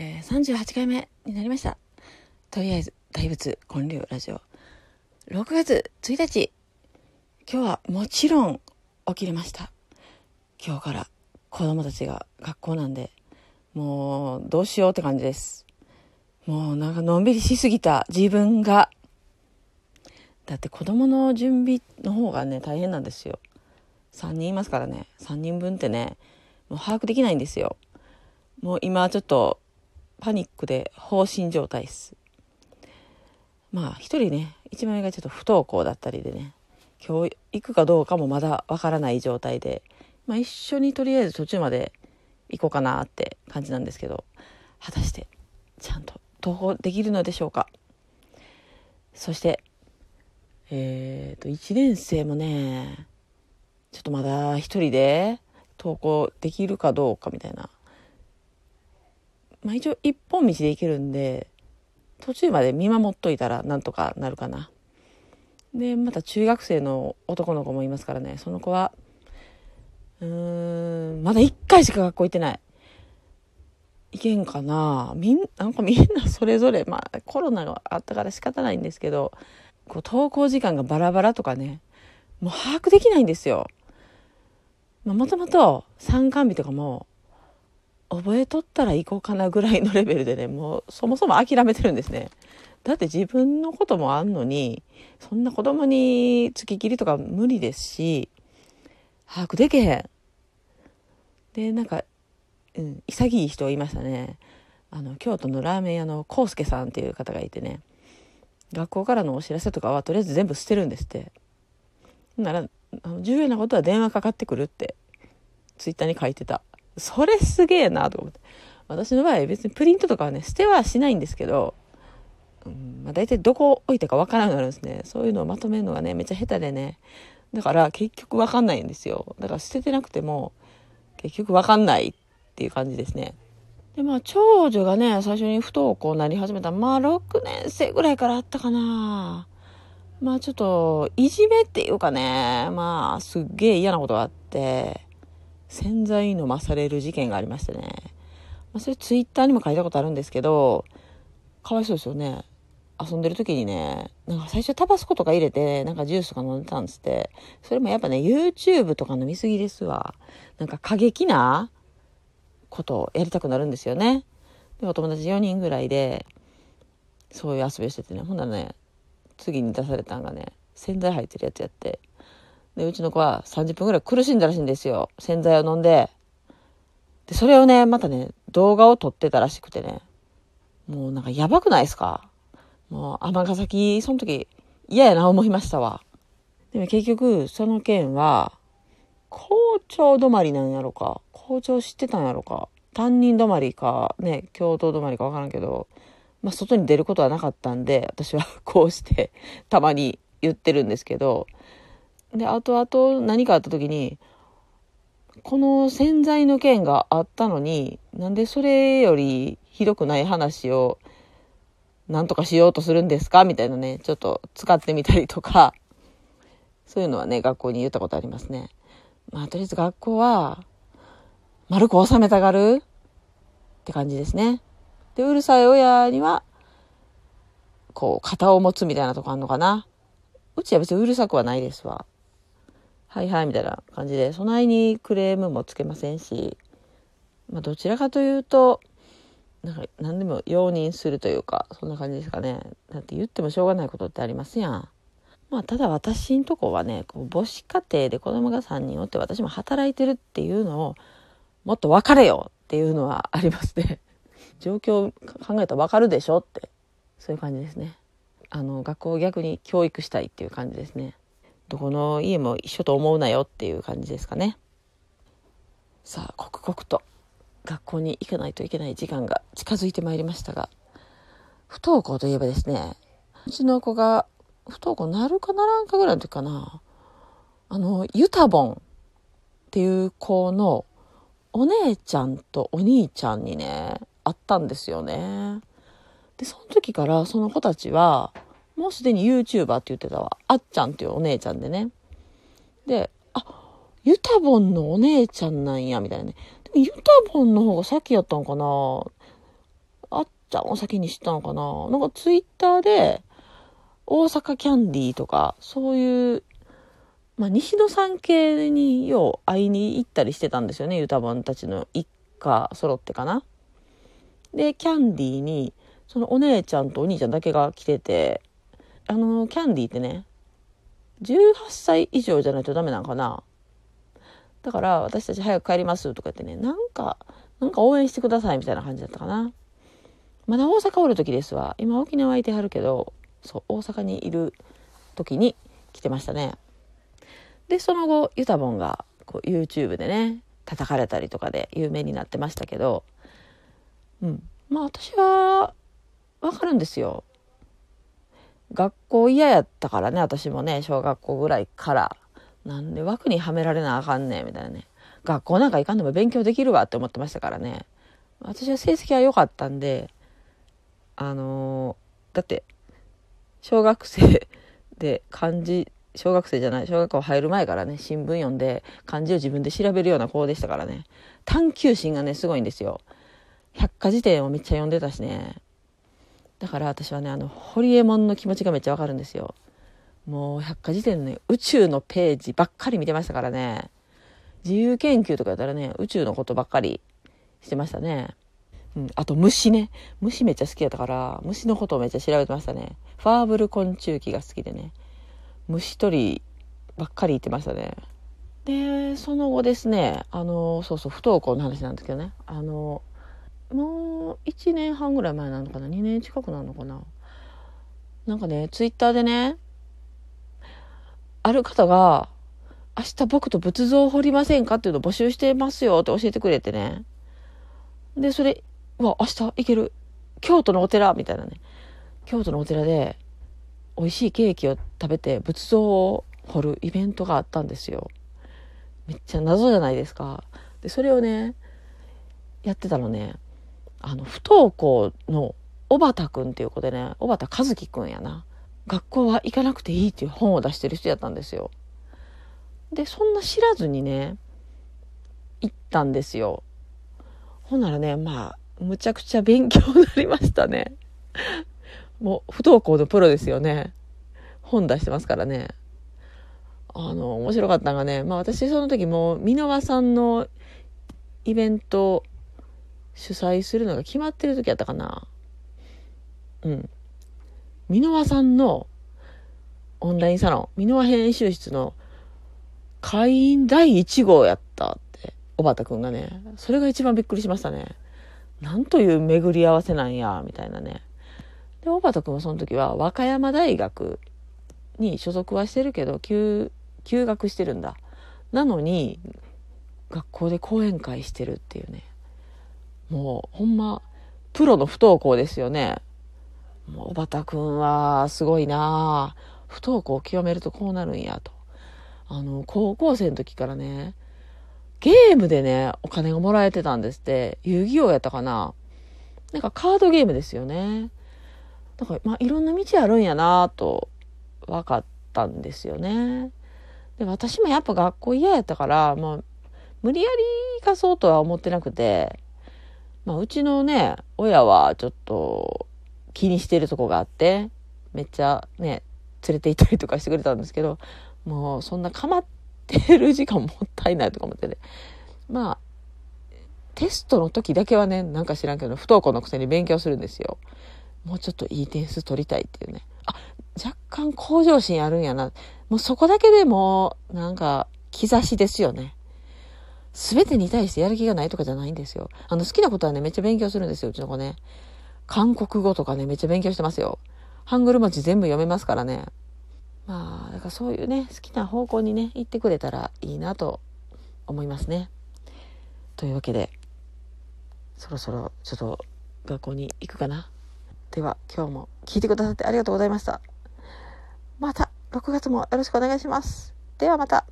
えー、38回目になりました。とりあえず、大仏建立ラジオ。6月1日、今日はもちろん起きれました。今日から子供たちが学校なんで、もうどうしようって感じです。もうなんかのんびりしすぎた自分が。だって子供の準備の方がね、大変なんですよ。3人いますからね。3人分ってね、もう把握できないんですよ。もう今ちょっとパニックで放心状態です。まあ一人ね、一番上がちょっと不登校だったりでね、今日行くかどうかもまだわからない状態で、まあ一緒にとりあえず途中まで行こうかなって感じなんですけど、果たしてちゃんと登校できるのでしょうか。そして、えっ、ー、と、1年生もね、ちょっとまだ一人で登校できるかどうかみたいなまあ一応一本道で行けるんで、途中まで見守っといたらなんとかなるかな。で、また中学生の男の子もいますからね、その子は、うーん、まだ1回しか学校行ってない。いけんかなみん、なんかみんなそれぞれ、まあコロナがあったから仕方ないんですけど、こう登校時間がバラバラとかね、もう把握できないんですよ。まあ、もともと参観日とかも覚えとったら行こうかなぐらいのレベルでね、もうそもそも諦めてるんですね。だって自分のこともあんのに、そんな子供に付き切りとか無理ですし、把握でけへん。で、なんか、うん、潔い人いましたね。あの、京都のラーメン屋の康介さんっていう方がいてね、学校からのお知らせとかはとりあえず全部捨てるんですって。なら、あの重要なことは電話かかってくるって、ツイッターに書いてた。それすげえなと思って。私の場合別にプリントとかはね、捨てはしないんですけど、うんまあ、大体どこ置いたかわからなくなるんですね。そういうのをまとめるのがね、めっちゃ下手でね。だから結局わかんないんですよ。だから捨ててなくても結局わかんないっていう感じですね。で、まあ長女がね、最初に不登校になり始めたまあ6年生ぐらいからあったかな。まあちょっと、いじめっていうかね、まあすっげえ嫌なことがあって、洗剤飲まされる事件がありましてね。まあ、それツイッターにも書いたことあるんですけど、かわいそうですよね。遊んでる時にね、なんか最初タバスコとか入れて、なんかジュースとか飲んでたんですって。それもやっぱね、YouTube とか飲みすぎですわ。なんか過激なことをやりたくなるんですよね。で、お友達4人ぐらいで、そういう遊びをしててね、ほんならね、次に出されたんがね、洗剤入ってるやつやって、で、うちの子は30分ぐらい苦しんだらしいんですよ。洗剤を飲んで。で、それをね、またね、動画を撮ってたらしくてね。もうなんかやばくないですか？もう尼崎、その時嫌やな思いましたわ。でも結局、その件は、校長止まりなんやろか？校長知ってたんやろか？担任止まりか、ね、教頭止まりかわからんけど、まあ、外に出ることはなかったんで、私はこうして、たまに言ってるんですけど、で、後々何かあった時に、この洗剤の件があったのに、なんでそれよりひどくない話をなんとかしようとするんですか？みたいなね、ちょっと使ってみたりとか、そういうのはね、学校に言ったことありますね。まあ、とりあえず学校は、丸く収めたがる？って感じですね。で、うるさい親には、こう、肩を持つみたいなとこあんのかな？うちは別にうるさくはないですわ。はいはいみたいな感じで、そないにクレームもつけませんし、まあ、どちらかというと、なんか何でも容認するというか、そんな感じですかね。だって言ってもしょうがないことってありますやん。まあ、ただ私んとこはね、こう母子家庭で子供が3人おって私も働いてるっていうのを、もっと分かれよっていうのはありますね。状況考えたら分かるでしょって、そういう感じですね。あの、学校を逆に教育したいっていう感じですね。どこの家も一緒と思うなよっていう感じですかね。さあ、刻々と学校に行かないといけない時間が近づいてまいりましたが、不登校といえばですね、うちの子が不登校なるかならんかぐらいの時かな、あの、ユタボンっていう子のお姉ちゃんとお兄ちゃんにね、会ったんですよね。で、その時からその子たちは、もうすでに YouTuber って言ってたわ。あっちゃんっていうお姉ちゃんでね。で、あ、ユタボンのお姉ちゃんなんや、みたいなね。でもユタボンの方が先やったんかなあっちゃんを先に知ったのかななんかツイッターで、大阪キャンディーとか、そういう、まあ、西野さん系によう会いに行ったりしてたんですよね、ユタボンたちの一家揃ってかな。で、キャンディーに、そのお姉ちゃんとお兄ちゃんだけが来てて、あの、キャンディーってね、18歳以上じゃないとダメなんかな？だから私たち早く帰りますとか言ってね、なんか、なんか応援してくださいみたいな感じだったかな。まだ大阪おる時ですわ。今沖縄いてはるけど、そう、大阪にいる時に来てましたね。で、その後、ユタボンがこう YouTube でね、叩かれたりとかで有名になってましたけど、うん。まあ私は、わかるんですよ。学校嫌やったからね、私もね、小学校ぐらいから。なんで枠にはめられなあかんねん、みたいなね。学校なんか行かんでも勉強できるわって思ってましたからね。私は成績は良かったんで、あのー、だって、小学生で漢字、小学生じゃない、小学校入る前からね、新聞読んで漢字を自分で調べるような子でしたからね。探求心がね、すごいんですよ。百科事典をめっちゃ読んでたしね。だから私はね、あの、ホリエモンの気持ちがめっちゃわかるんですよ。もう百科事典のね、宇宙のページばっかり見てましたからね。自由研究とかやったらね、宇宙のことばっかりしてましたね。うん、あと虫ね。虫めっちゃ好きやったから、虫のことをめっちゃ調べてましたね。ファーブル昆虫記が好きでね。虫取りばっかり言ってましたね。で、その後ですね、あの、そうそう、不登校の話なんですけどね。あの、もう1年半ぐらい前なのかな ?2 年近くなのかな？なんかね、ツイッターでね、ある方が、明日僕と仏像を掘りませんかっていうのを募集してますよって教えてくれてね。で、それ、わ、明日行ける。京都のお寺みたいなね。京都のお寺で美味しいケーキを食べて仏像を掘るイベントがあったんですよ。めっちゃ謎じゃないですか。で、それをね、やってたのね、あの、不登校の小畑くんっていう子でね、小畑和樹くんやな。学校は行かなくていいっていう本を出してる人やったんですよ。で、そんな知らずにね、行ったんですよ。ほんならね、まあ、むちゃくちゃ勉強になりましたね。もう、不登校のプロですよね。本出してますからね。あの、面白かったのがね、まあ私その時も、箕輪さんのイベント主催するのが決まってる時やったかな。うん。箕輪さんのオンラインサロン、箕輪編集室の会員第1号やったって、小畑くんがね、それが一番びっくりしましたね。なんという巡り合わせなんや、みたいなね。で、小畑くんはその時は和歌山大学に所属はしてるけど、休、休学してるんだ。なのに、学校で講演会してるっていうね。もう、ほんま、プロの不登校ですよね。もう、小畑くんは、すごいな不登校を極めるとこうなるんや、と。あの、高校生の時からね、ゲームでね、お金がもらえてたんですって。遊戯王やったかななんかカードゲームですよね。だから、まあ、いろんな道あるんやなと、分かったんですよね。で、私もやっぱ学校嫌やったから、まあ、無理やり行かそうとは思ってなくて、まあ、うちのね、親はちょっと気にしてるとこがあって、めっちゃね、連れて行ったりとかしてくれたんですけど、もうそんな構ってる時間もったいないとか思ってね。まあ、テストの時だけはね、なんか知らんけど、不登校のくせに勉強するんですよ。もうちょっといい点数取りたいっていうね。あ、若干向上心あるんやな。もうそこだけでも、なんか、兆しですよね。すべてに対してやる気がないとかじゃないんですよ。あの、好きなことはね、めっちゃ勉強するんですよ、うちの子ね。韓国語とかね、めっちゃ勉強してますよ。ハングル文字全部読めますからね。まあ、だからそういうね、好きな方向にね、行ってくれたらいいなと思いますね。というわけで、そろそろちょっと学校に行くかな。では、今日も聞いてくださってありがとうございました。また、6月もよろしくお願いします。ではまた。